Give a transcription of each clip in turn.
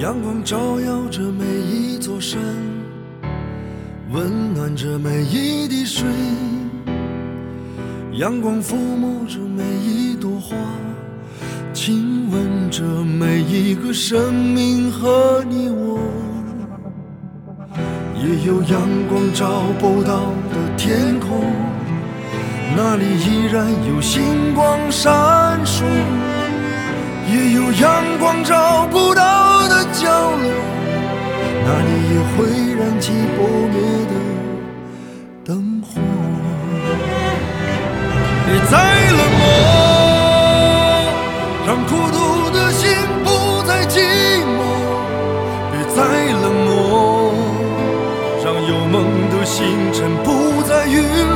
阳光照耀着每一座山，温暖着每一滴水。阳光抚摸着每一朵花，亲吻着每一个生命和你我。也有阳光照不到的天空，那里依然有星光闪烁。也有阳光照不到起不灭的灯火。别再冷漠，让孤独的心不再寂寞。别再冷漠，让有梦的星辰不再陨落。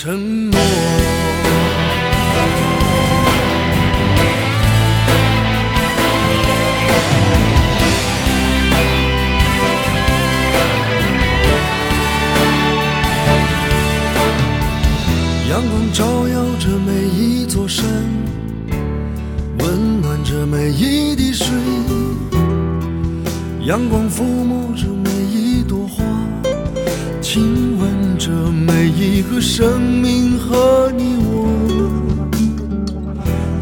承诺。阳光照耀着每一座山，温暖着每一滴水。阳光抚摸着每，亲吻着每一个生命和你我。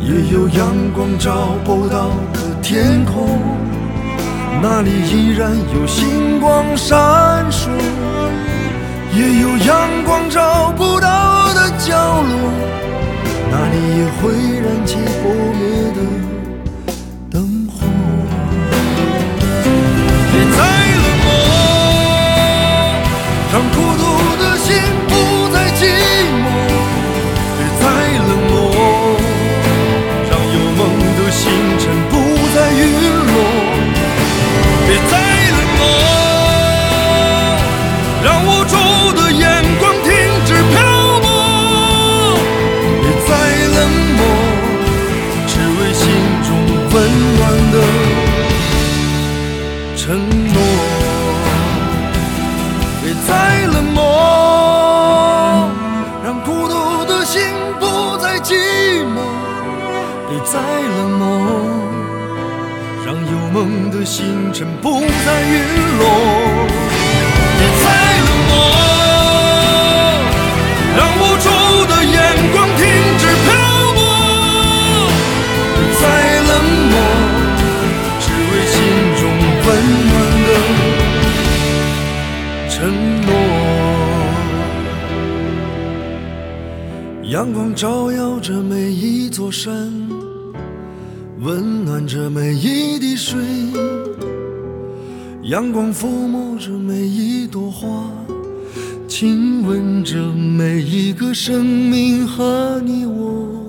也有阳光照不到的天空，那里依然有星光闪烁。也有阳光照不到的角落，那里也会燃起火我的心不再寂寞，别再冷漠。让有梦的星辰不再陨落，别再冷漠。让无助的眼光停止漂泊，别再冷漠，只为心中温暖的承。别再冷漠。让有梦的星辰不再陨落。别再冷漠，让无助的眼光停止漂泊。再冷漠，只为心中温暖的承诺。阳光照耀着每一座山。温暖着每一滴水，阳光抚摸着每一朵花，亲吻着每一个生命和你我。